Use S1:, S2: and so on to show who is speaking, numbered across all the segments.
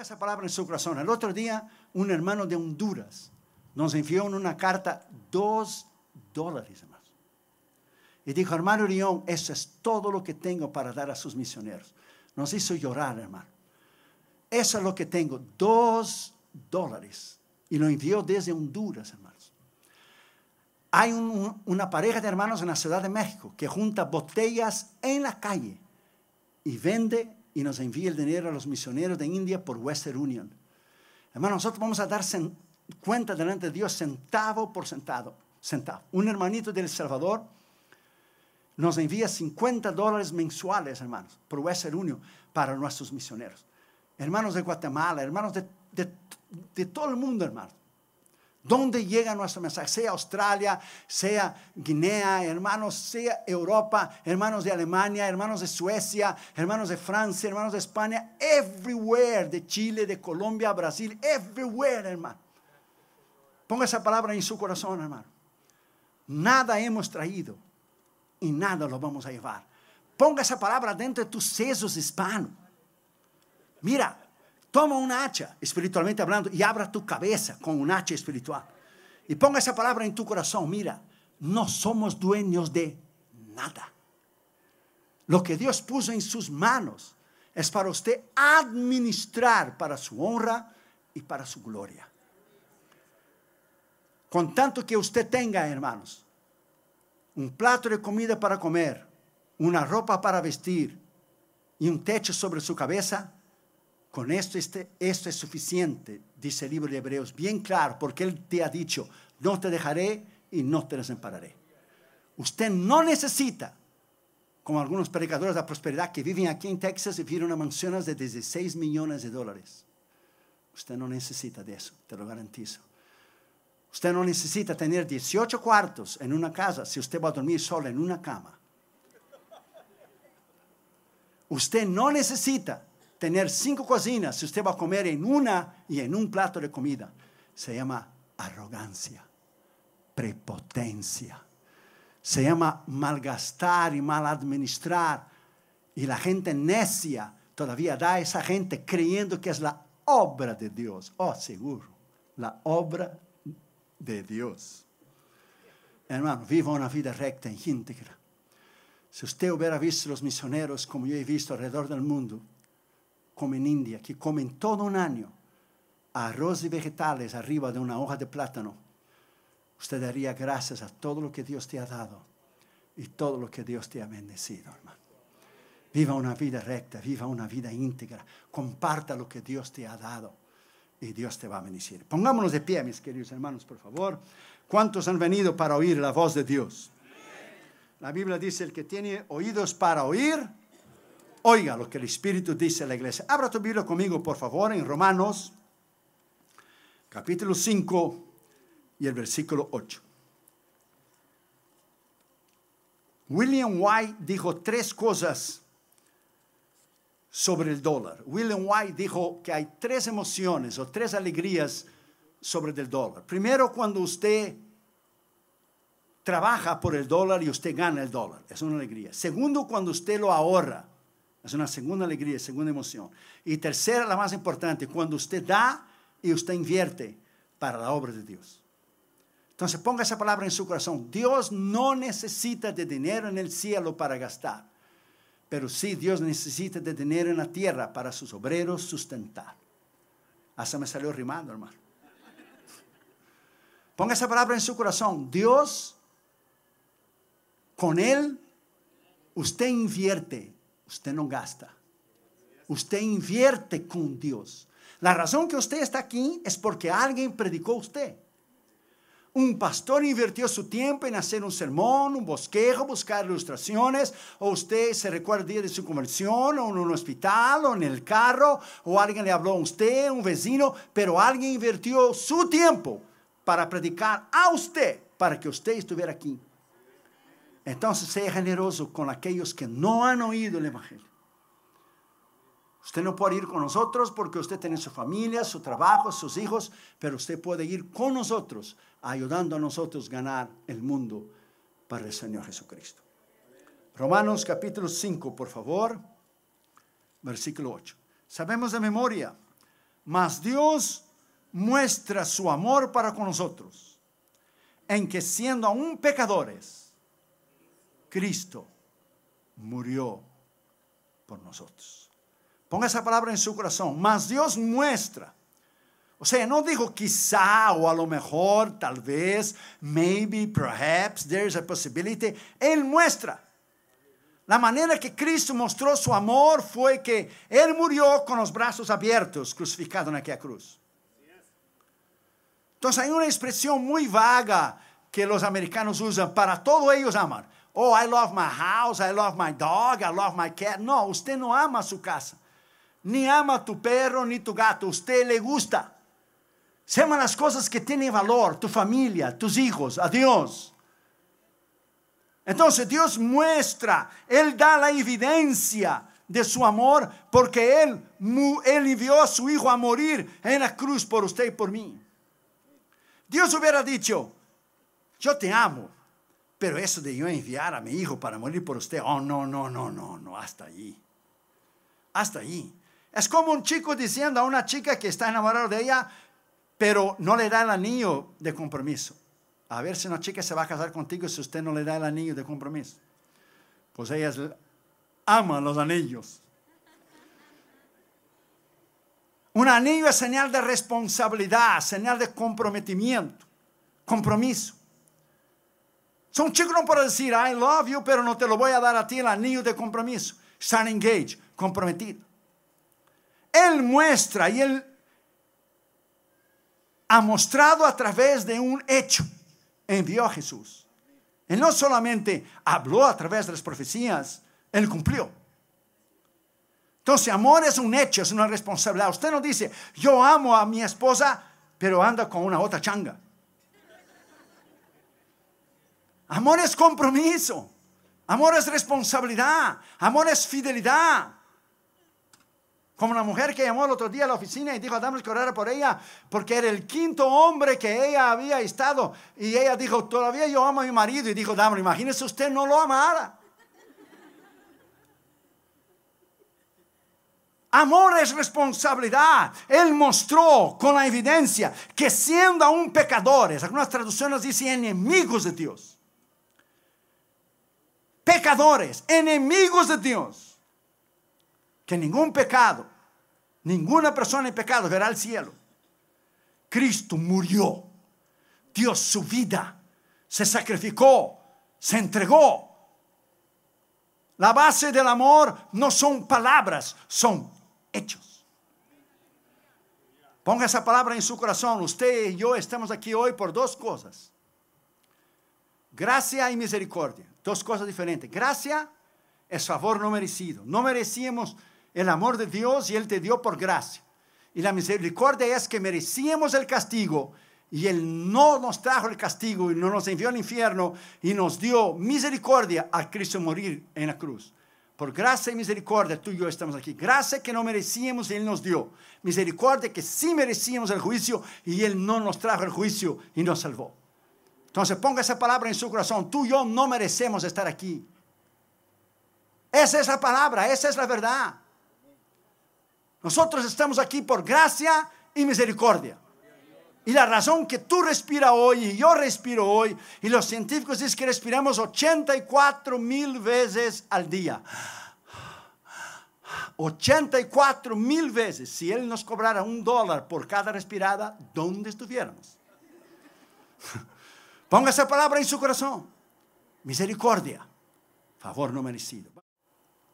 S1: Esa palabra en su corazón. El otro día, un hermano de Honduras nos envió en una carta dos dólares, hermanos. Y dijo, hermano Orión, eso es todo lo que tengo para dar a sus misioneros. Nos hizo llorar, hermano. Eso es lo que tengo, dos dólares. Y lo envió desde Honduras, hermanos. Hay una pareja de hermanos en la Ciudad de México que junta botellas en la calle y vende y nos envía el dinero a los misioneros de India por Western Union. Hermano, nosotros vamos a dar cuenta delante de Dios centavo por centavo. centavo. Un hermanito de El Salvador nos envía 50 dólares mensuales, hermanos, por Western Union para nuestros misioneros. Hermanos de Guatemala, hermanos de, de todo el mundo, hermanos. ¿Dónde llega nuestro mensaje? Sea Australia, sea Guinea, hermanos, sea Europa, hermanos de Alemania, hermanos de Suecia, hermanos de Francia, hermanos de España, everywhere, de Chile, de Colombia, Brasil, everywhere, hermano. Ponga esa palabra en su corazón, hermano. Nada hemos traído y nada lo vamos a llevar. Ponga esa palabra dentro de tus sesos hispanos. Mira, Toma una hacha, espiritualmente hablando, y abra tu cabeza con un hacha espiritual. Y ponga esa palabra en tu corazón. Mira, no somos dueños de nada. Lo que Dios puso en sus manos es para usted administrar para su honra y para su gloria. Con tanto que usted tenga, hermanos, un plato de comida para comer, una ropa para vestir y un techo sobre su cabeza, con esto, este, esto es suficiente, dice el libro de Hebreos, bien claro, porque Él te ha dicho, no te dejaré y no te desampararé. Usted no necesita, como algunos predicadores de la prosperidad que viven aquí en Texas y viven en mansiones de 16 millones de dólares. Usted no necesita de eso, te lo garantizo. Usted no necesita tener 18 cuartos en una casa si usted va a dormir solo en una cama. Usted no necesita tener cinco cocinas si usted va a comer en una y en un plato de comida. Se llama arrogancia, prepotencia. Se llama malgastar y mal administrar. Y la gente necia todavía da a esa gente creyendo que es la obra de Dios. Oh, seguro, la obra de Dios. Hermano, viva una vida recta e íntegra. Si usted hubiera visto los misioneros como yo he visto alrededor del mundo, como en India, que comen todo un año arroz y vegetales arriba de una hoja de plátano, usted daría gracias a todo lo que Dios te ha dado y todo lo que Dios te ha bendecido, hermano. Viva una vida recta, viva una vida íntegra, comparta lo que Dios te ha dado y Dios te va a bendecir. Pongámonos de pie, mis queridos hermanos, por favor. ¿Cuántos han venido para oír la voz de Dios? La Biblia dice, el que tiene oídos para oír, Oiga lo que el Espíritu dice a la iglesia. Abra tu Biblia conmigo, por favor, en Romanos, capítulo 5 y el versículo 8. William White dijo tres cosas sobre el dólar. William White dijo que hay tres emociones o tres alegrías sobre el dólar. Primero, cuando usted trabaja por el dólar y usted gana el dólar. Es una alegría. Segundo, cuando usted lo ahorra. Es una segunda alegría, segunda emoción. Y tercera, la más importante, cuando usted da y usted invierte para la obra de Dios. Entonces ponga esa palabra en su corazón. Dios no necesita de dinero en el cielo para gastar, pero sí Dios necesita de dinero en la tierra para sus obreros sustentar. Hasta me salió rimando, hermano. Ponga esa palabra en su corazón. Dios, con Él, usted invierte usted no gasta. Usted invierte con Dios. La razón que usted está aquí es porque alguien predicó a usted. Un pastor invirtió su tiempo en hacer un sermón, un bosquejo, buscar ilustraciones, o usted se recuerda el día de su conversión, o en un hospital, o en el carro, o alguien le habló a usted, un vecino, pero alguien invirtió su tiempo para predicar a usted, para que usted estuviera aquí. Entonces sea generoso con aquellos que no han oído el Evangelio. Usted no puede ir con nosotros porque usted tiene su familia, su trabajo, sus hijos, pero usted puede ir con nosotros, ayudando a nosotros a ganar el mundo para el Señor Jesucristo. Romanos capítulo 5, por favor, versículo 8. Sabemos de memoria mas Dios muestra su amor para con nosotros en que siendo aún pecadores, Cristo murió por nosotros. Ponga esa palabra en su corazón. Mas Dios muestra. O sea, no dijo quizá o a lo mejor, tal vez, maybe, perhaps, there's a possibility. Él muestra. La manera que Cristo mostró su amor fue que Él murió con los brazos abiertos, crucificado en aquella cruz. Entonces hay una expresión muy vaga que los americanos usan para todo ellos amar. Oh, I love my house, I love my dog, I love my cat. No, usted no ama su casa. Ni ama tu perro ni tu gato. Usted le gusta. Se aman las cosas que tienen valor, tu familia, tus hijos, a Dios. Entonces Dios muestra, Él da la evidencia de su amor porque Él, Él envió a su Hijo a morir en la cruz por usted y por mí. Dios hubiera dicho, yo te amo, pero eso de yo enviar a mi hijo para morir por usted, oh, no, no, no, no, no, hasta allí. Hasta allí. Es como un chico diciendo a una chica que está enamorada de ella, pero no le da el anillo de compromiso. A ver si una chica se va a casar contigo si usted no le da el anillo de compromiso. Pues ellas aman los anillos. Un anillo es señal de responsabilidad, señal de comprometimiento, compromiso. So, un chico no puede decir, I love you, pero no te lo voy a dar a ti el anillo de compromiso. Están engaged, comprometido. Él muestra y él ha mostrado a través de un hecho. Envió a Jesús. Él no solamente habló a través de las profecías, él cumplió. Entonces, amor es un hecho, es una responsabilidad. Usted no dice, yo amo a mi esposa, pero anda con una otra changa. Amor es compromiso. Amor es responsabilidad. Amor es fidelidad. Como una mujer que llamó el otro día a la oficina y dijo a Damos que orara por ella porque era el quinto hombre que ella había estado. Y ella dijo, todavía yo amo a mi marido. Y dijo, Damos, imagínese usted no lo amara. Amor es responsabilidad. Él mostró con la evidencia que siendo aún pecadores, algunas traducciones dicen enemigos de Dios pecadores, enemigos de Dios, que ningún pecado, ninguna persona en pecado verá al cielo. Cristo murió, dio su vida, se sacrificó, se entregó. La base del amor no son palabras, son hechos. Ponga esa palabra en su corazón. Usted y yo estamos aquí hoy por dos cosas. Gracia y misericordia. Dos cosas diferentes. Gracia es favor no merecido. No merecíamos el amor de Dios y Él te dio por gracia. Y la misericordia es que merecíamos el castigo y Él no nos trajo el castigo y no nos envió al infierno y nos dio misericordia a Cristo morir en la cruz. Por gracia y misericordia tú y yo estamos aquí. Gracia que no merecíamos y Él nos dio. Misericordia que sí merecíamos el juicio y Él no nos trajo el juicio y nos salvó. Entonces ponga esa palabra en su corazón. Tú y yo no merecemos estar aquí. Esa es la palabra, esa es la verdad. Nosotros estamos aquí por gracia y misericordia. Y la razón que tú respiras hoy y yo respiro hoy, y los científicos dicen que respiramos 84 mil veces al día. 84 mil veces. Si Él nos cobrara un dólar por cada respirada, ¿dónde estuviéramos? Ponga esa palabra en su corazón. Misericordia. Favor no merecido.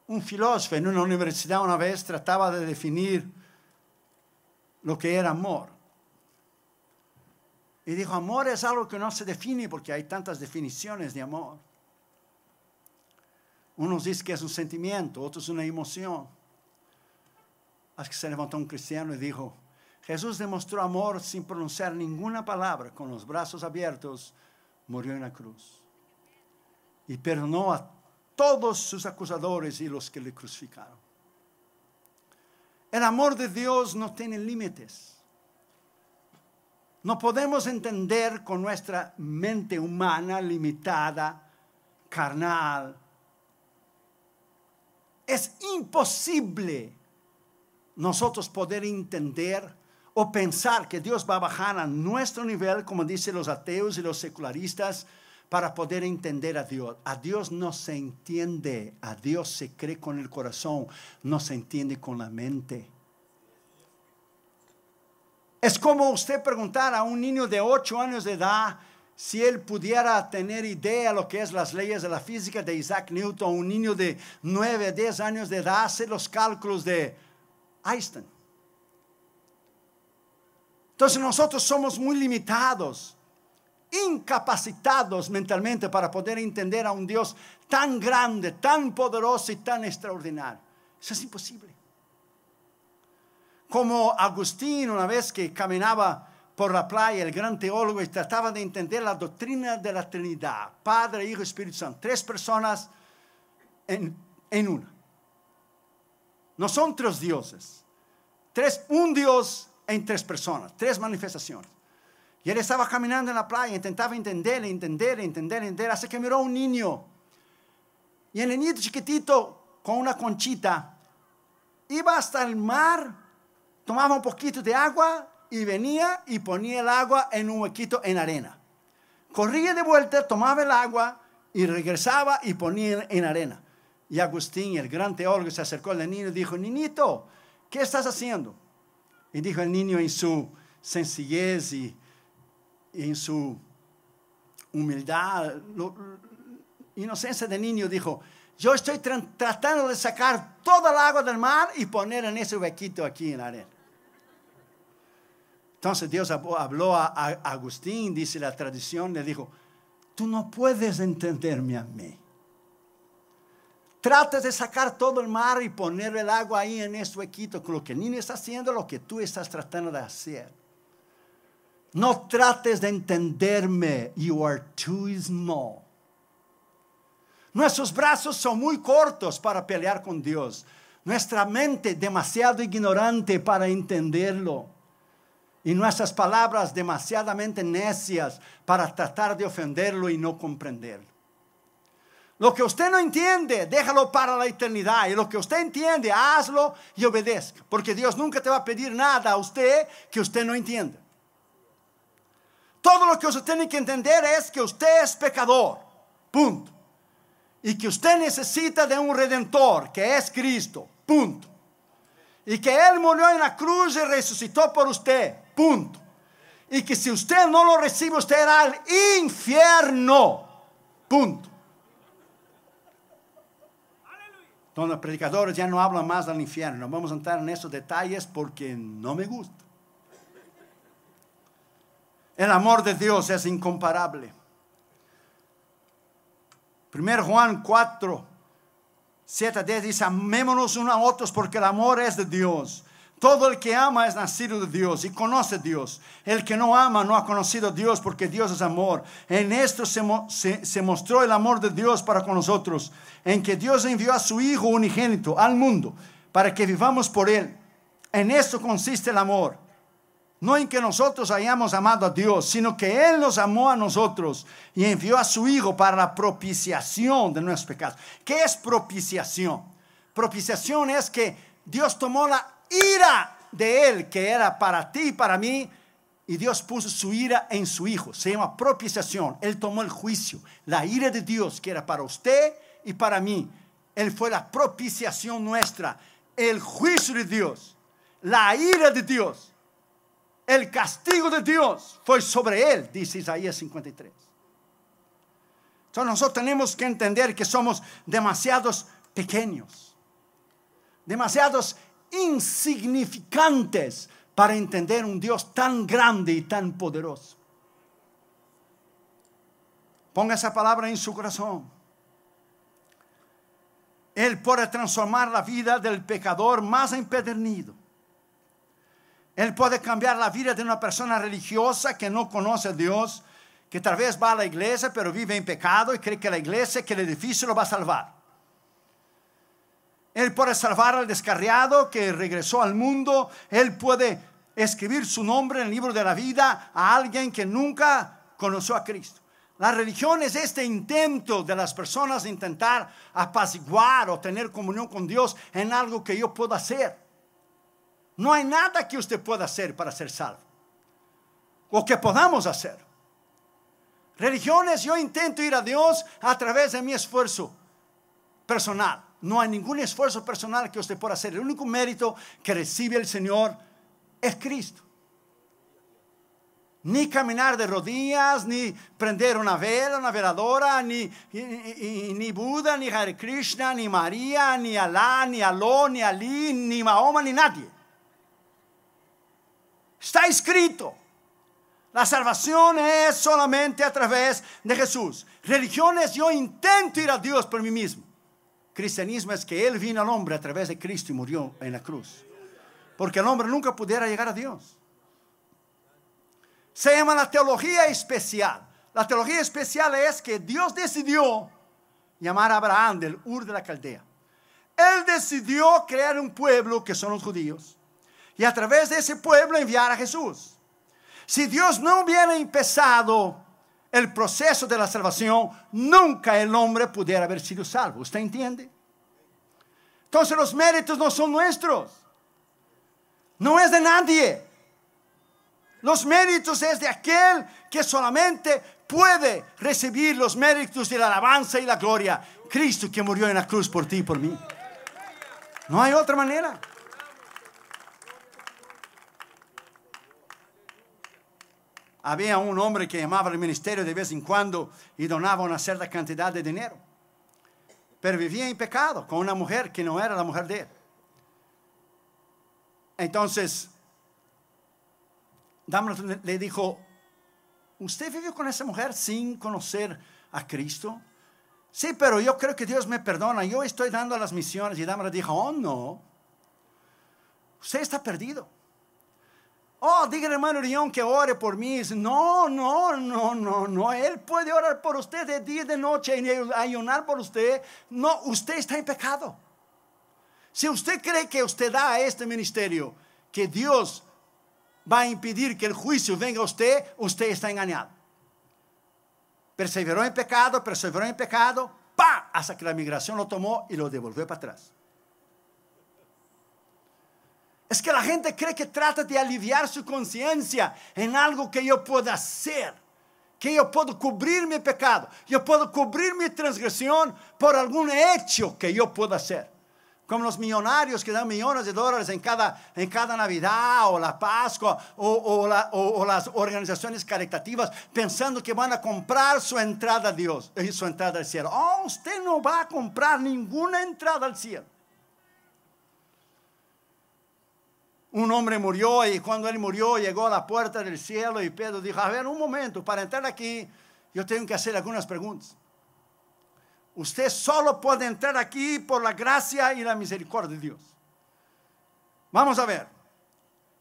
S1: Un filósofo en una universidad una vez trataba de definir lo que era amor. Y dijo, amor es algo que no se define porque hay tantas definiciones de amor. Unos dicen que es un sentimiento, otros una emoción. Así que se levantó un cristiano y dijo, Jesús demostró amor sin pronunciar ninguna palabra, con los brazos abiertos, murió en la cruz. Y perdonó a todos sus acusadores y los que le crucificaron. El amor de Dios no tiene límites. No podemos entender con nuestra mente humana limitada, carnal. Es imposible nosotros poder entender o pensar que Dios va a bajar a nuestro nivel, como dicen los ateos y los secularistas, para poder entender a Dios. A Dios no se entiende, a Dios se cree con el corazón, no se entiende con la mente. Es como usted preguntar a un niño de 8 años de edad si él pudiera tener idea de lo que es las leyes de la física de Isaac Newton, un niño de 9, 10 años de edad, hacer los cálculos de Einstein. Entonces nosotros somos muy limitados, incapacitados mentalmente para poder entender a un Dios tan grande, tan poderoso y tan extraordinario. Eso es imposible. Como Agustín una vez que caminaba por la playa, el gran teólogo, y trataba de entender la doctrina de la Trinidad, Padre, Hijo Espíritu Santo, tres personas en, en una. No son tres dioses, tres, un Dios en tres personas, tres manifestaciones. Y él estaba caminando en la playa, intentaba entender, entender, entender, entender, hasta que miró a un niño. Y el niñito chiquitito, con una conchita, iba hasta el mar, tomaba un poquito de agua y venía y ponía el agua en un huequito en arena. Corría de vuelta, tomaba el agua y regresaba y ponía en arena. Y Agustín, el gran teólogo, se acercó al niño y dijo, niñito, ¿qué estás haciendo? Y dijo el niño en su sencillez y, en su humildad, inocencia de niño, dijo, yo estoy tratando de sacar toda el agua del mar y poner en ese huequito aquí en la arena. Entonces Dios habló a, a Agustín, dice la tradición, le dijo, tú no puedes entenderme a mí. Trates de sacar todo el mar y poner el agua ahí en este huequito. Con lo que el niño está haciendo, lo que tú estás tratando de hacer. No trates de entenderme. You are too small. Nuestros brazos son muy cortos para pelear con Dios. Nuestra mente demasiado ignorante para entenderlo. Y nuestras palabras demasiadamente necias para tratar de ofenderlo y no comprenderlo. Lo que usted no entiende, déjalo para la eternidad. Y lo que usted entiende, hazlo y obedezca. Porque Dios nunca te va a pedir nada a usted que usted no entienda. Todo lo que usted tiene que entender es que usted es pecador. Punto. Y que usted necesita de un redentor, que es Cristo. Punto. Y que Él murió en la cruz y resucitó por usted. Punto. Y que si usted no lo recibe, usted irá al infierno. Punto. Donde los predicadores ya no hablan más del infierno. No vamos a entrar en esos detalles porque no me gusta. El amor de Dios es incomparable. 1 Juan 4, 7 a 10 dice, amémonos unos a otros porque el amor es de Dios. Todo el que ama es nacido de Dios y conoce a Dios. El que no ama no ha conocido a Dios porque Dios es amor. En esto se, se, mostró el amor de Dios para con nosotros, en que Dios envió a su Hijo unigénito al mundo para que vivamos por Él. En esto consiste el amor. No en que nosotros hayamos amado a Dios, sino que Él nos amó a nosotros y envió a su Hijo para la propiciación de nuestros pecados. ¿Qué es propiciación? Propiciación es que Dios tomó la ira de él que era para ti y para mí. Y Dios puso su ira en su Hijo. Se llama propiciación. Él tomó el juicio. La ira de Dios que era para usted y para mí. Él fue la propiciación nuestra. El juicio de Dios. La ira de Dios. El castigo de Dios fue sobre él, dice Isaías 53. Entonces nosotros tenemos que entender que somos demasiados pequeños. Demasiados insignificantes para entender un Dios tan grande y tan poderoso. Ponga esa palabra en su corazón. Él puede transformar la vida del pecador más empedernido. Él puede cambiar la vida de una persona religiosa que no conoce a Dios, que tal vez va a la iglesia pero vive en pecado y cree que la iglesia, que el edificio lo va a salvar. Él puede salvar al descarriado que regresó al mundo. Él puede escribir su nombre en el libro de la vida a alguien que nunca conoció a Cristo. La religión es este intento de las personas de intentar apaciguar o tener comunión con Dios en algo que yo puedo hacer. No hay nada que usted pueda hacer para ser salvo. O que podamos hacer. Religiones, yo intento ir a Dios a través de mi esfuerzo personal. No hay ningún esfuerzo personal que usted pueda hacer. El único mérito que recibe el Señor es Cristo. Ni caminar de rodillas, ni prender una vela, una veladora, ni, ni, Buda, ni Hare Krishna, ni María, ni Alá, ni Aló, ni Ali, ni Mahoma, ni nadie. Está escrito. La salvación es solamente a través de Jesús. Religiones, yo intento ir a Dios por mí mismo. Cristianismo es que Él vino al hombre a través de Cristo y murió en la cruz. Porque el hombre nunca pudiera llegar a Dios. Se llama la teología especial. La teología especial es que Dios decidió llamar a Abraham del Ur de la Caldea. Él decidió crear un pueblo que son los judíos y a través de ese pueblo enviar a Jesús. Si Dios no hubiera empezado el proceso de la salvación, nunca el hombre pudiera haber sido salvo. ¿Usted entiende? Entonces los méritos no son nuestros. No es de nadie. Los méritos es de aquel que solamente puede recibir los méritos de la alabanza y la gloria. Cristo que murió en la cruz por ti y por mí. No hay otra manera. Había un hombre que llamaba al ministerio de vez en cuando y donaba una cierta cantidad de dinero. Pero vivía en pecado con una mujer que no era la mujer de él. Entonces, Damaris le dijo, ¿usted vivió con esa mujer sin conocer a Cristo? Sí, pero yo creo que Dios me perdona. Yo estoy dando las misiones. Y Damaris dijo, oh no, usted está perdido. Oh, diga hermano León que ore por mí. No, no, no, no, no. Él puede orar por usted de día y de noche y ayunar por usted. No, usted está en pecado. Si usted cree que usted da a este ministerio que Dios va a impedir que el juicio venga a usted, usted está engañado. Perseveró en pecado, perseveró en pecado, ¡pa! Hasta que la migración lo tomó y lo devolvió para atrás. Es que la gente cree que trata de aliviar su conciencia en algo que yo pueda hacer. Que yo puedo cubrir mi pecado. Yo puedo cubrir mi transgresión por algún hecho que yo pueda hacer. Como los millonarios que dan millones de dólares en cada, en cada Navidad o la Pascua o, o, las organizaciones caritativas pensando que van a comprar su entrada a Dios y su entrada al cielo. Oh, usted no va a comprar ninguna entrada al cielo. Un hombre murió y cuando él murió llegó a la puerta del cielo y Pedro dijo, a ver, un momento, para entrar aquí yo tengo que hacer algunas preguntas. Usted solo puede entrar aquí por la gracia y la misericordia de Dios. Vamos a ver.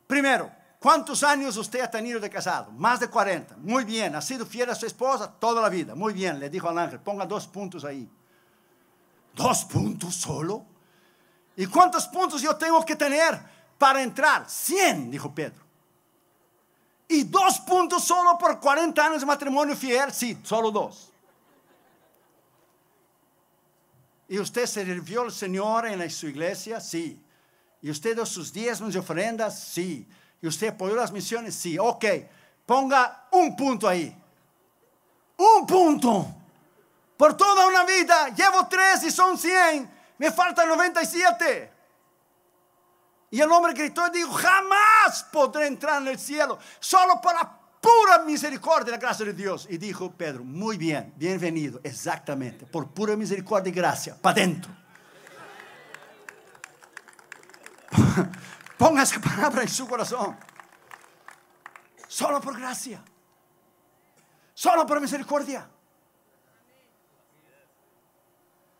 S1: Primero, ¿cuántos años usted ha tenido de casado? Más de 40. Muy bien, ha sido fiel a su esposa toda la vida. Muy bien, le dijo al ángel, ponga dos puntos ahí. ¿Dos puntos solo? ¿Y cuántos puntos yo tengo que tener? Para entrar. 100, dijo Pedro. Y dos puntos solo por 40 años de matrimonio fiel. Sí, solo dos. ¿Y usted sirvió al Señor en su iglesia? Sí. ¿Y usted dio sus diezmos y ofrendas? Sí. ¿Y usted apoyó las misiones? Sí. Ok, ponga un punto ahí. Un punto. Por toda una vida, llevo tres y son 100. Me faltan 97. Y el hombre gritó y dijo, jamás podré entrar en el cielo, solo por la pura misericordia y la gracia de Dios. Y dijo Pedro, muy bien, bienvenido, exactamente, por pura misericordia y gracia, para adentro. Ponga esa palabra en su corazón. Solo por gracia. Solo por misericordia.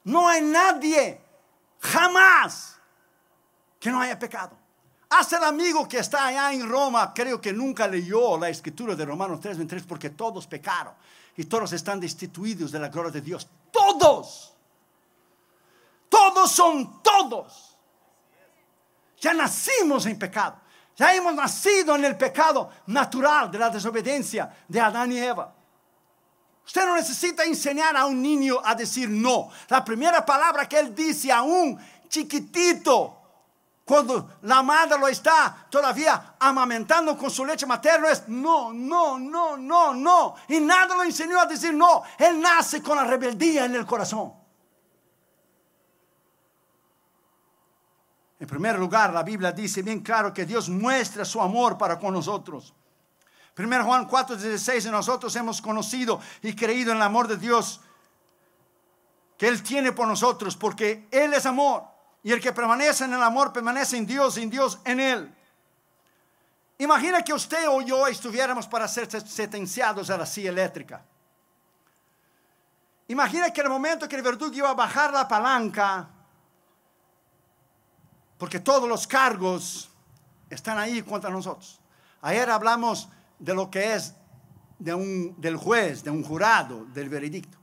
S1: No hay nadie, jamás que no haya pecado. Hasta el amigo que está allá en Roma, creo que nunca leyó la escritura de Romanos 3, porque todos pecaron y todos están destituidos de la gloria de Dios. Todos. Todos son todos. Ya nacimos en pecado. Ya hemos nacido en el pecado natural de la desobediencia de Adán y Eva. Usted no necesita enseñar a un niño a decir no. La primera palabra que él dice a un chiquitito cuando la madre lo está todavía amamentando con su leche materna, es no, no, no, no, no. Y nada lo enseñó a decir no. Él nace con la rebeldía en el corazón. En primer lugar, la Biblia dice bien claro que Dios muestra su amor para con nosotros. 1 Juan 4:16, nosotros hemos conocido y creído en el amor de Dios que Él tiene por nosotros, porque Él es amor. Y el que permanece en el amor permanece en Dios, en Dios en Él. Imagina que usted o yo estuviéramos para ser sentenciados a la silla eléctrica. Imagina que el momento que el verdugo iba a bajar la palanca, porque todos los cargos están ahí contra nosotros. Ayer hablamos de lo que es de un, del juez, de un jurado, del veredicto.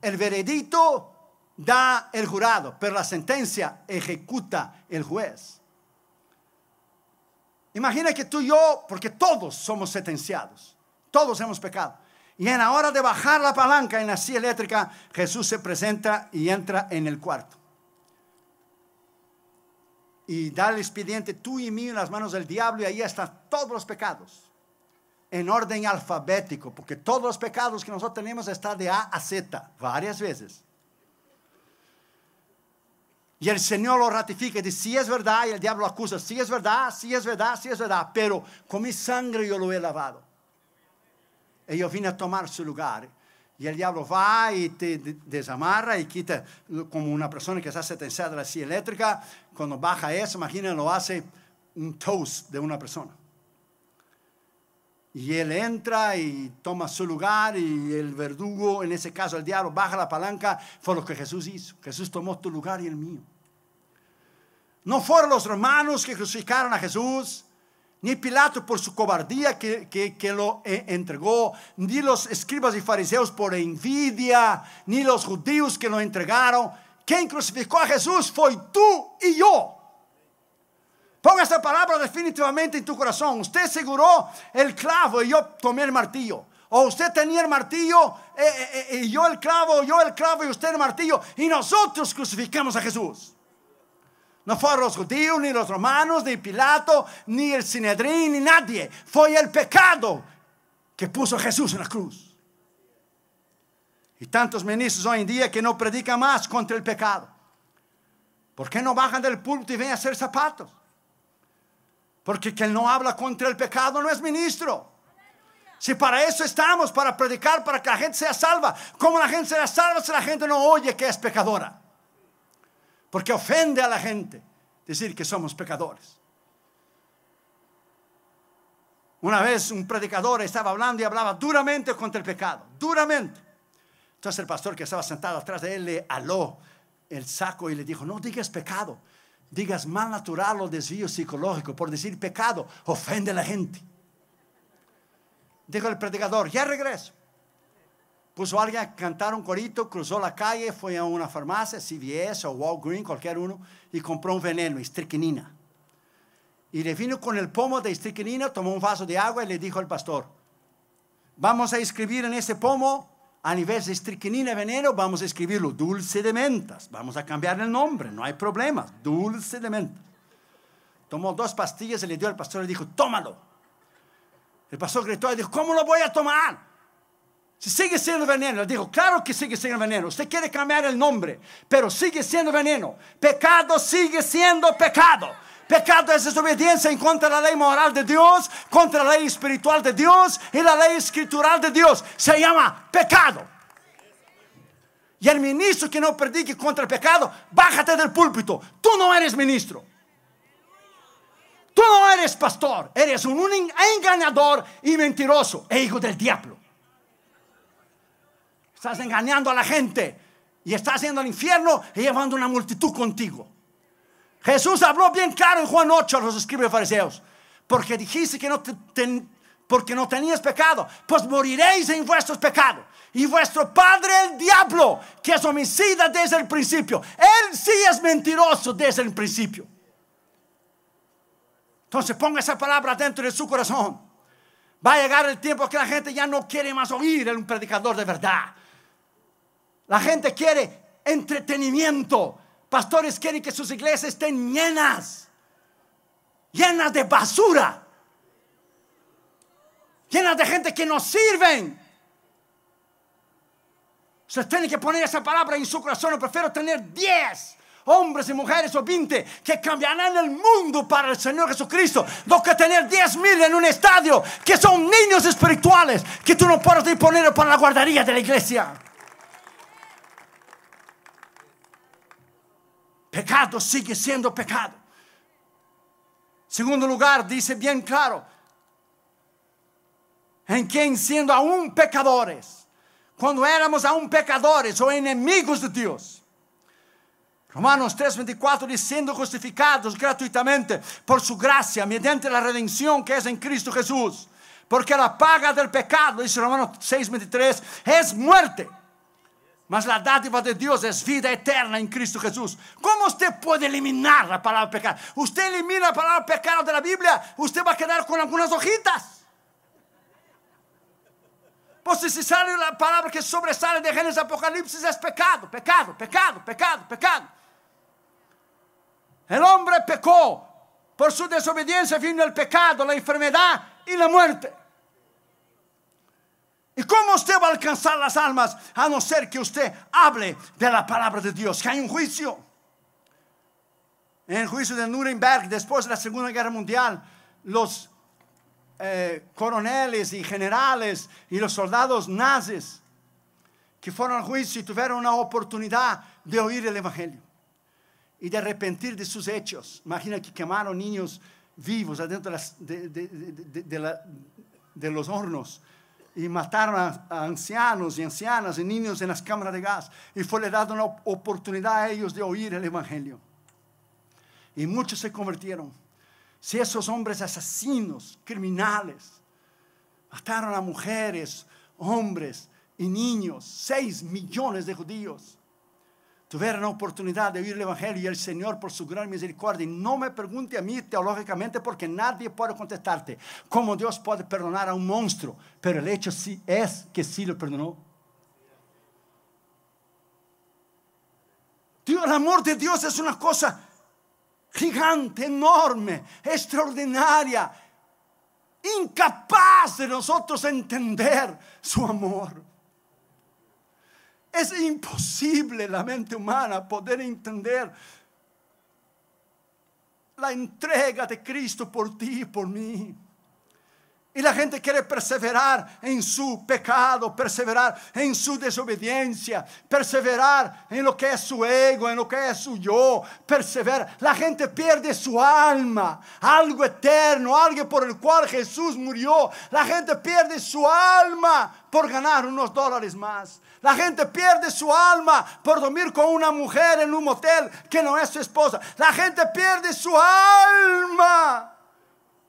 S1: El veredicto da el jurado, pero la sentencia ejecuta el juez. Imagina que tú y yo, porque todos somos sentenciados, todos hemos pecado. Y en la hora de bajar la palanca en la silla eléctrica, Jesús se presenta y entra en el cuarto. Y da el expediente tú y mí en las manos del diablo y ahí están todos los pecados en orden alfabético, porque todos los pecados que nosotros tenemos están de A a Z, varias veces. Y el Señor lo ratifica y dice, si es verdad, y el diablo acusa, si es verdad, si es verdad, si es verdad, pero con mi sangre yo lo he lavado. Y yo vine a tomar su lugar. Y el diablo va y te desamarra y quita, como una persona que está sentenciada a la silla eléctrica, cuando baja eso, imagina, lo hace un toast de una persona. Y él entra y toma su lugar y el verdugo, en ese caso el diablo, baja la palanca. Fue lo que Jesús hizo. Jesús tomó tu lugar y el mío. No fueron los romanos que crucificaron a Jesús, ni Pilato por su cobardía que, que, lo eh, entregó, ni los escribas y fariseos por envidia, ni los judíos que lo entregaron. Quien crucificó a Jesús fue tú y yo. Ponga esta palabra definitivamente en tu corazón. Usted aseguró el clavo y yo tomé el martillo. O usted tenía el martillo eh, eh, eh, y yo el clavo, yo el clavo y usted el martillo. Y nosotros crucificamos a Jesús. No fueron los judíos, ni los romanos, ni Pilato, ni el Sinedrín, ni nadie. Fue el pecado que puso Jesús en la cruz. Y tantos ministros hoy en día que no predican más contra el pecado. ¿Por qué no bajan del púlpito y ven a hacer zapatos? Porque quien no habla contra el pecado no es ministro. Si para eso estamos, para predicar, para que la gente sea salva. ¿Cómo la gente será salva si la gente no oye que es pecadora? Porque ofende a la gente decir que somos pecadores. Una vez un predicador estaba hablando y hablaba duramente contra el pecado, duramente. Entonces el pastor que estaba sentado atrás de él le aló el saco y le dijo, no digas pecado, digas mal natural o desvío psicológico, por decir pecado, ofende a la gente. Dijo el predicador, ya regreso. Puso a alguien a cantar un corito, cruzó la calle, fue a una farmacia, CVS o Walgreens, cualquier uno, y compró un veneno, estricnina. Y le vino con el pomo de estricnina, tomó un vaso de agua y le dijo al pastor, vamos a escribir en ese pomo a nivel de estricnina veneno, vamos a escribirlo dulce de mentas. Vamos a cambiar el nombre, no hay problema. Dulce de mentas. Tomó dos pastillas y le dio al pastor y dijo, tómalo. El pastor gritó y dijo, ¿cómo lo voy a tomar? Si sigue siendo veneno, le dijo, claro que sigue siendo veneno. Usted quiere cambiar el nombre, pero sigue siendo veneno. Pecado sigue siendo pecado. Pecado es desobediencia en contra de la ley moral de Dios, contra la ley espiritual de Dios y la ley escritural de Dios. Se llama pecado. Y el ministro que no predique contra el pecado, bájate del púlpito. Tú no eres ministro. Tú no eres pastor. Eres un engañador y mentiroso e hijo del diablo. Estás engañando a la gente y estás yendo al infierno y llevando una multitud contigo. Jesús habló bien claro en Juan 8 a los escribas fariseos. Porque dijiste que no, porque no tenías pecado, pues moriréis en vuestros pecados. Y vuestro padre el diablo, que es homicida desde el principio. Él sí es mentiroso desde el principio. Entonces ponga esa palabra dentro de su corazón. Va a llegar el tiempo que la gente ya no quiere más oír a un predicador de verdad. La gente quiere entretenimiento Pastores quieren que sus iglesias estén llenas. llena de basura, llena de gente que no sirven. Usted tiene que poner esa palabra en su corazón. Prefiero tener 10 hombres y mujeres o 20 que cambiarán el mundo para el Señor Jesucristo, do que tener 10 mil en un estadio que son niños espirituales que tú no puedes poner para la guardería de la iglesia. Pecado sigue siendo pecado. Segundo lugar, dice bien claro, en quien siendo aún pecadores, cuando éramos aún pecadores o enemigos de Dios. Romanos 3:24 dice, siendo justificados gratuitamente por su gracia, mediante la redención que es en Cristo Jesús. Porque la paga del pecado, dice Romanos 6:23, es muerte. Mas la dádiva de Dios es vida eterna en Cristo Jesús. ¿Cómo usted puede eliminar la palabra pecado? Usted elimina la palabra pecado de la Biblia, usted va a quedar con algunas hojitas. Pues si sale la palabra que sobresale de Génesis Apocalipsis es pecado, pecado, pecado, pecado, pecado. El hombre pecó. Por su desobediencia vino el pecado, la enfermedad y la muerte. ¿Y cómo usted va a alcanzar las almas a no ser que usted hable de la palabra de Dios? Que hay un juicio. En el juicio de Nuremberg, después de la Segunda Guerra Mundial, los eh, coroneles y generales y los soldados nazis que fueron al juicio y tuvieron una oportunidad de oír el Evangelio y de arrepentir de sus hechos. Imagina que quemaron niños vivos adentro de los hornos y mataron a, ancianos y ancianas y niños en las cámaras de gas. Y fue le dado una oportunidad a ellos de oír el Evangelio. Y muchos se convirtieron. Si esos hombres asesinos, criminales, mataron a mujeres, hombres y niños, seis millones de judíos, tuvieron la oportunidad de oír el Evangelio y el Señor por su gran misericordia. Y no me pregunte a mí teológicamente porque nadie puede contestarte cómo Dios puede perdonar a un monstruo, pero el hecho sí es que sí lo perdonó. Dios, el amor de Dios es una cosa gigante, enorme, extraordinaria, incapaz de nosotros entender su amor. Es imposible la mente humana poder entender la entrega de Cristo por ti y por mí. Y la gente quiere perseverar en su pecado, perseverar en su desobediencia, perseverar en lo que es su ego, en lo que es su yo, perseverar. La gente pierde su alma, algo eterno, algo por el cual Jesús murió. La gente pierde su alma por ganar unos dólares más. La gente pierde su alma por dormir con una mujer en un motel que no es su esposa. La gente pierde su alma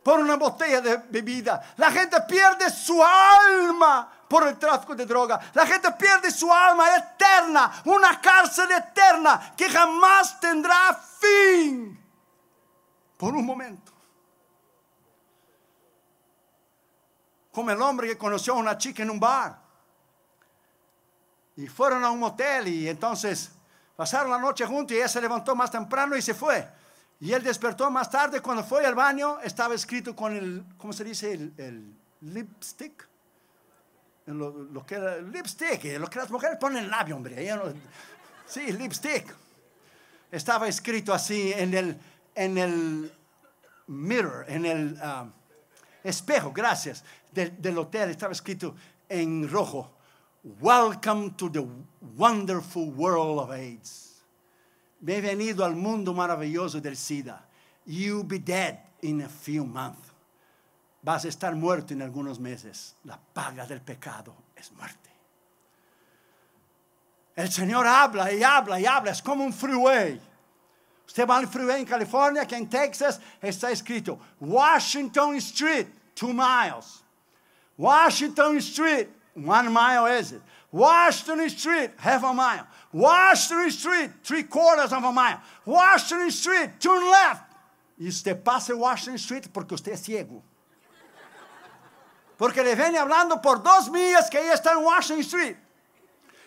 S1: por una botella de bebida. La gente pierde su alma por el tráfico de droga. La gente pierde su alma eterna, una cárcel eterna que jamás tendrá fin. Por un momento. Como el hombre que conoció a una chica en un bar. Y fueron a un motel y entonces pasaron la noche juntos y ella se levantó más temprano y se fue. Y él despertó más tarde cuando fue al baño, estaba escrito con el, ¿cómo se dice? El, lipstick. Lo, que era lipstick, lo que las mujeres ponen en el labio, hombre. sí, lipstick. Estaba escrito así en el, en el mirror, en el um, espejo, gracias, del, del hotel. Estaba escrito en rojo Welcome to the wonderful world of AIDS. Bienvenido al mundo maravilloso del SIDA. You'll be dead in a few months. Vas a estar muerto en algunos meses. La paga del pecado es muerte. El Señor habla y habla y habla. Es como un freeway. Usted va al freeway en California, que en Texas está escrito Washington Street, two miles. Washington Street, One mile is it? Washington Street, half a mile. Washington Street, three quarters of a mile. Washington Street, turn left. Y usted pasa Washington Street porque usted es ciego. Porque le viene hablando por dos millas que ella está en Washington Street.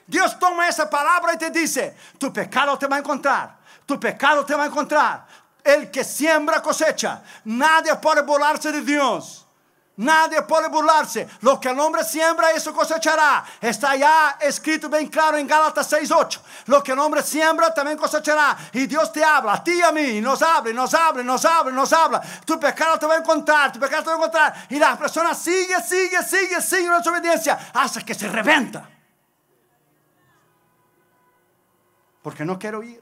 S1: Dios toma esa palabra y te dice, tu pecado te va a encontrar, tu pecado te va a encontrar. El que siembra cosecha. Nadie puede burlarse de Dios. Nadie puede burlarse. Lo que el hombre siembra, eso cosechará. Está ya escrito bien claro en Gálatas 6:8. Lo que el hombre siembra, también cosechará. Y Dios te habla, a ti y a mí. Nos habla, nos habla, nos habla, nos habla. Tu pecado te va a encontrar, tu pecado te va a encontrar. Y la persona sigue, sigue, sigue, sigue en su obediencia hasta que se reventa. Porque no quiero ir.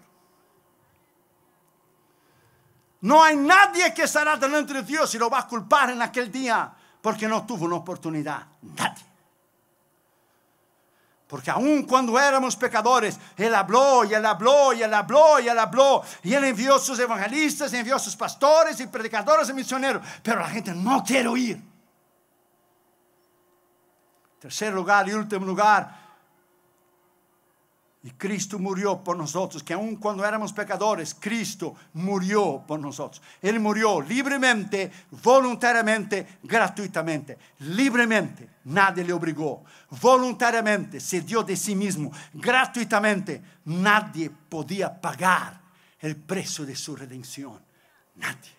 S1: No hay nadie que estará delante de Dios y lo va a culpar en aquel día porque no tuvo una oportunidad. Nadie. Porque aun cuando éramos pecadores, Él habló y Él habló y Él habló y Él habló. Y Él envió sus evangelistas, envió sus pastores y predicadores y misioneros. Pero la gente no quiere oír. Tercer lugar y último lugar, y Cristo murió por nosotros, que aun cuando éramos pecadores, Cristo murió por nosotros. Él murió libremente, voluntariamente, gratuitamente. Libremente, nadie le obligó. Voluntariamente, se dio de sí mismo. Gratuitamente, nadie podía pagar el precio de su redención. Nadie.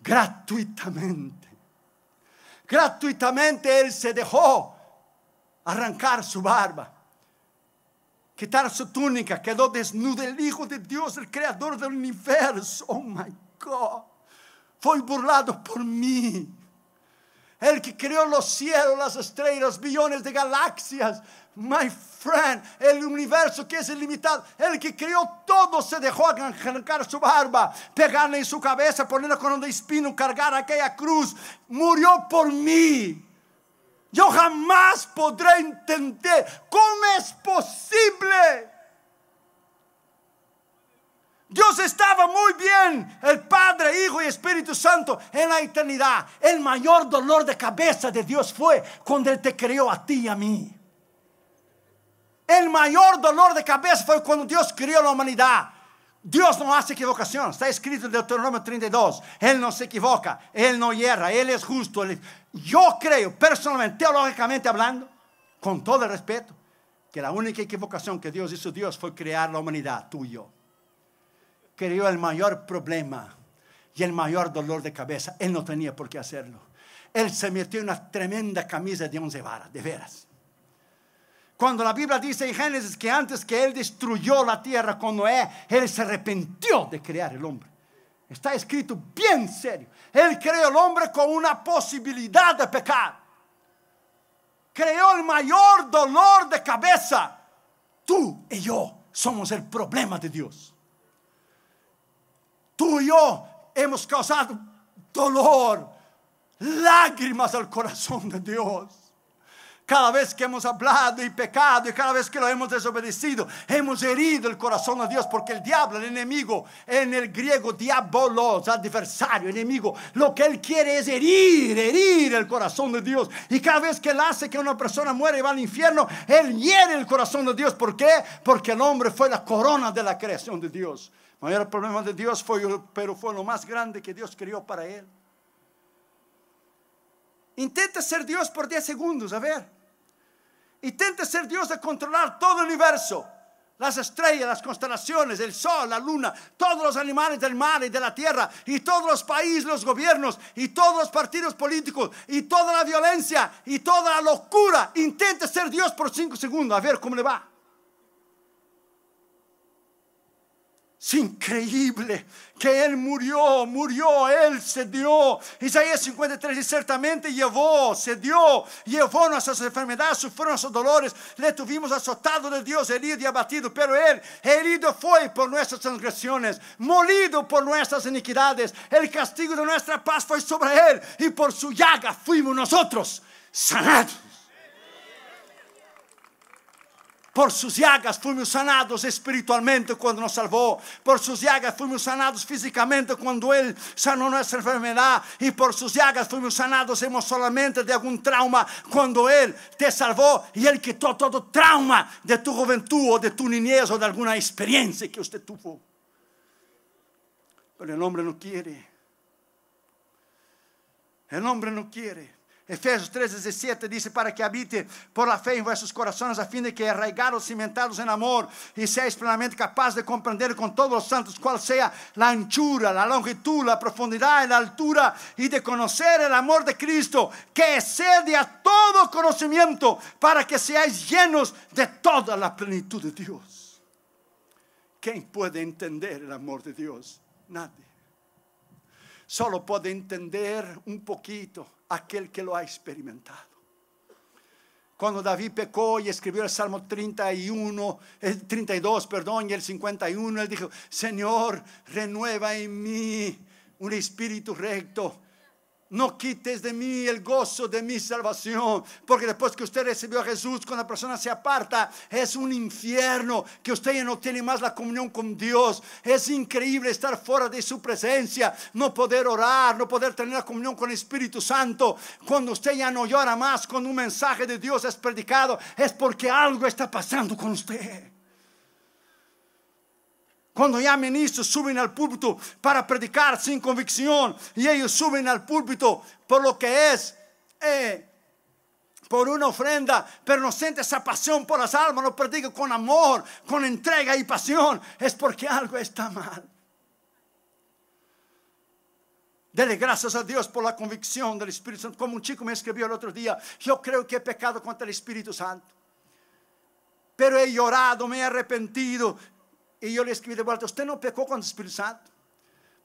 S1: Gratuitamente. Gratuitamente Él se dejó arrancar su barba quitar su túnica, quedó desnudo el Hijo de Dios, el Creador del universo. Oh my God, fue burlado por mí. El que creó los cielos, las estrellas, billones de galaxias. My friend, el universo que es ilimitado. El que creó todo se dejó arrancar su barba, pegarle en su cabeza, ponerle con un espino, cargar aquella cruz. Murió por mí. Yo jamás podré entender cómo es posible. Estaba muy bien, el Padre, Hijo y Espíritu Santo en la eternidad. El mayor dolor de cabeza de Dios fue cuando Él te creó a ti y a mí. El mayor dolor de cabeza fue cuando Dios creó la humanidad. Dios no hace equivocación. Está escrito en Deuteronomio 32. Él no se equivoca. Él no hierra. Él es justo. Yo creo, personalmente, teológicamente hablando, con todo el respeto, que la única equivocación que Dios hizo Dios fue crear la humanidad, tú y yo. Creó el mayor problema y el mayor dolor de cabeza. Él no tenía por qué hacerlo. Él se metió en una tremenda camisa de once varas, de veras. Cuando la Biblia dice en Génesis que antes que Él destruyó la tierra con Noé, Él se arrepintió de crear el hombre. Está escrito bien serio. Él creó el hombre con una posibilidad de pecar. Creó el mayor dolor de cabeza. Tú y yo somos el problema de Dios. Tú y yo hemos causado dolor, lágrimas al corazón de Dios. Cada vez que hemos hablado y pecado y cada vez que lo hemos desobedecido, hemos herido el corazón de Dios porque el diablo, el enemigo, en el griego diabolos, adversario, enemigo, lo que él quiere es herir, herir el corazón de Dios. Y cada vez que él hace que una persona muere y va al infierno, él hiere el corazón de Dios. ¿Por qué? Porque el hombre fue la corona de la creación de Dios. El mayor problema de Dios fue, pero fue lo más grande que Dios creó para él. Intenta ser Dios por 10 segundos, a ver. Intenta ser Dios de controlar todo el universo. Las estrellas, las constelaciones, el sol, la luna, todos los animales del mar y de la tierra, y todos los países, los gobiernos, y todos los partidos políticos, y toda la violencia, y toda la locura. Intente ser Dios por cinco segundos, a ver cómo le va. Es increíble que Él murió, murió, Él se dio. Isaías 53 y ciertamente llevó, se dio, llevó nuestras enfermedades, sufrió nuestros dolores, le tuvimos azotado de Dios, herido y abatido, pero Él herido fue por nuestras transgresiones, molido por nuestras iniquidades, el castigo de nuestra paz fue sobre Él y por su llaga fuimos nosotros sanados. Por sus llagas fuimos sanados espiritualmente cuando nos salvó. Por sus llagas fuimos sanados físicamente cuando Él sanó nuestra enfermedad. Y por sus llagas fuimos sanados emocionalmente de algún trauma cuando Él te salvó. Y Él quitó todo trauma de tu juventud o de tu niñez o de alguna experiencia que usted tuvo. Pero el hombre no quiere. El hombre no quiere. Efesios 3, 17 dice, para que habite por la fe en vuestros corazones, a fin de que arraigados, cimentados en amor, y seáis plenamente capaz de comprender con todos los santos cuál sea la anchura, la longitud, la profundidad la altura, y de conocer el amor de Cristo, que excede a todo conocimiento, para que seáis llenos de toda la plenitud de Dios. ¿Quién puede entender el amor de Dios? Nadie. Solo puede entender un poquito aquel que lo ha experimentado. Cuando David pecó y escribió el Salmo 31, el 32, perdón, y el 51, él dijo, Señor, renueva en mí un espíritu recto no quites de mí el gozo de mi salvación, porque después que usted recibió a Jesús, cuando la persona se aparta, es un infierno, que usted ya no tiene más la comunión con Dios. Es increíble estar fuera de su presencia, no poder orar, no poder tener la comunión con el Espíritu Santo. Cuando usted ya no llora más, cuando un mensaje de Dios es predicado, es porque algo está pasando con usted. Cuando ya ministros suben al púlpito para predicar sin convicción y ellos suben al púlpito por lo que es, eh, por una ofrenda, pero no siente esa pasión por las almas, no predica con amor, con entrega y pasión, es porque algo está mal. Dele gracias a Dios por la convicción del Espíritu Santo. Como un chico me escribió el otro día, yo creo que he pecado contra el Espíritu Santo. Pero he llorado, me he arrepentido, y yo le escribí de vuelta, usted no pecó contra el Espíritu Santo.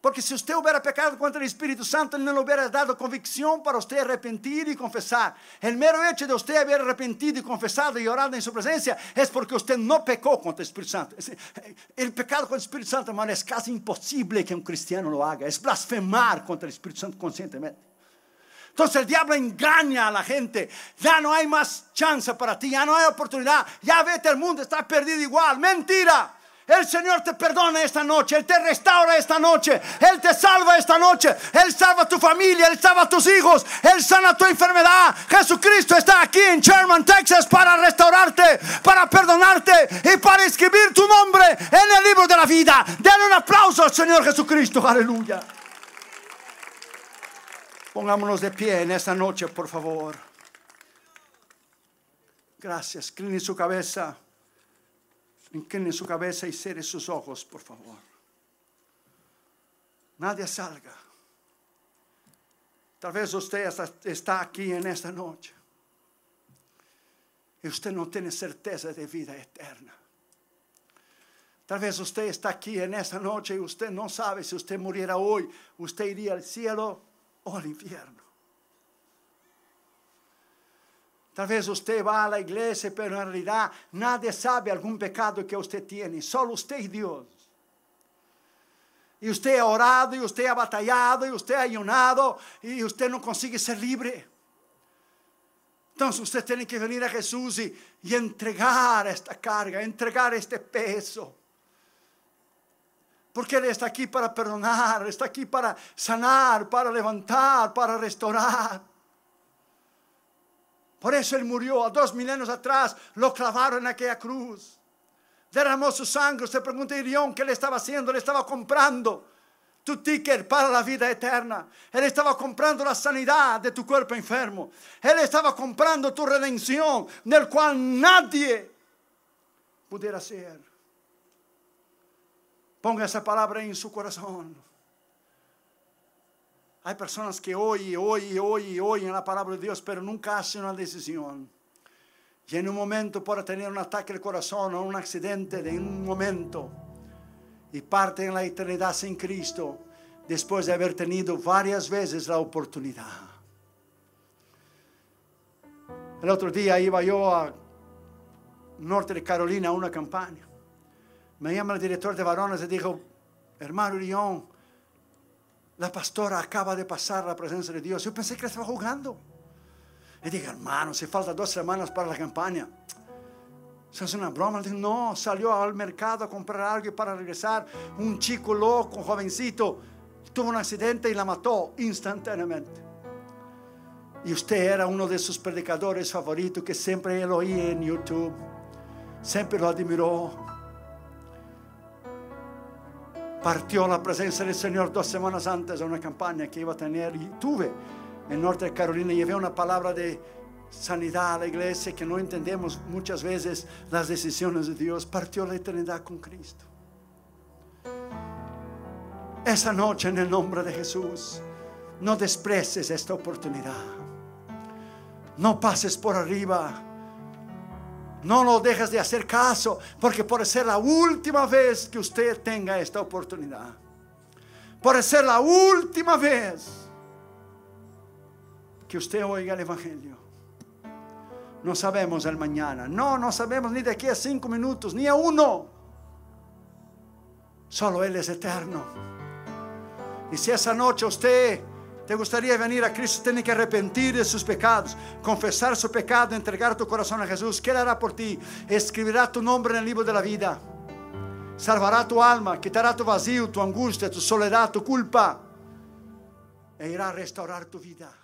S1: Porque si usted hubiera pecado contra el Espíritu Santo, Él no le hubiera dado convicción para usted arrepentir y confesar. El mero hecho de usted haber arrepentido y confesado y orado en su presencia es porque usted no pecó contra el Espíritu Santo. El pecado contra el Espíritu Santo, hermano, es casi imposible que un cristiano lo haga. Es blasfemar contra el Espíritu Santo conscientemente. Entonces el diablo engaña a la gente. Ya no hay más chance para ti, ya no hay oportunidad. Ya vete, el mundo está perdido igual. Mentira. El Señor te perdona esta noche, Él te restaura esta noche, Él te salva esta noche, Él salva a tu familia, Él salva a tus hijos, Él sana tu enfermedad. Jesucristo está aquí en Sherman, Texas para restaurarte, para perdonarte y para escribir tu nombre en el libro de la vida. Denle un aplauso al Señor Jesucristo, aleluya. Pongámonos de pie en esta noche, por favor. Gracias. Cline su cabeza. Incline su cabeza y cierre sus ojos, por favor. Nadie salga. Tal vez usted está aquí en esta noche y usted no tiene certeza de vida eterna. Tal vez usted está aquí en esta noche y usted no sabe si usted muriera hoy, usted iría al cielo o al infierno. Tal vez usted va a la iglesia, pero en realidad nadie sabe algún pecado que usted tiene, solo usted y Dios. Y usted ha orado, y usted ha batallado, y usted ha ayunado, y usted no consigue ser libre. Entonces usted tiene que venir a Jesús y, y entregar esta carga, entregar este peso. Porque Él está aquí para perdonar, está aquí para sanar, para levantar, para restaurar. Por eso Él murió a dos milenios atrás, lo clavaron en aquella cruz. Derramó su sangre. Usted pregunta Irión qué le estaba haciendo. Le estaba comprando tu ticket para la vida eterna. Él estaba comprando la sanidad de tu cuerpo enfermo. Él estaba comprando tu redención, del cual nadie pudiera ser. Ponga esa palabra en su corazón. Hay personas que oyen, oyen, oyen, oyen la palabra de Dios, pero nunca hacen una decisión. Y en un momento puede tener un ataque al corazón o un accidente de un momento y parte en la eternidad sin Cristo después de haber tenido varias veces la oportunidad. El otro día iba yo a norte de Carolina a una campaña. Me llama el director de varones y dijo, hermano León, la pastora acaba de pasar la presencia de Dios. Yo pensé que estaba jugando. Y dije, hermano, si falta dos semanas para la campaña. Eso es una broma. Dije, no, salió al mercado a comprar algo para regresar. Un chico loco, jovencito, tuvo un accidente y la mató instantáneamente. Y usted era uno de sus predicadores favoritos que siempre lo oía en YouTube. Siempre lo admiró partió la presencia del Señor dos semanas antes de una campaña que iba a tener y tuve en Norte Carolina, llevé una palabra de sanidad a la iglesia que no entendemos muchas veces las decisiones de Dios. Partió la eternidad con Cristo. Esa noche en el nombre de Jesús, no desprecies esta oportunidad. No pases por arriba. No lo dejes de hacer caso, porque puede ser la última vez que usted tenga esta oportunidad. Puede ser la última vez que usted oiga el Evangelio. No sabemos el mañana. No, no sabemos ni de aquí a cinco minutos, ni a uno. Solo Él es eterno. Y si esa noche usted te gustaría venir a Cristo, tiene que arrepentir de sus pecados, confesar su pecado, entregar tu corazón a Jesús. ¿Qué hará por ti? Escribirá tu nombre en el libro de la vida. Salvará tu alma, quitará tu vacío, tu angustia, tu soledad, tu culpa. E irá restaurar tu vida.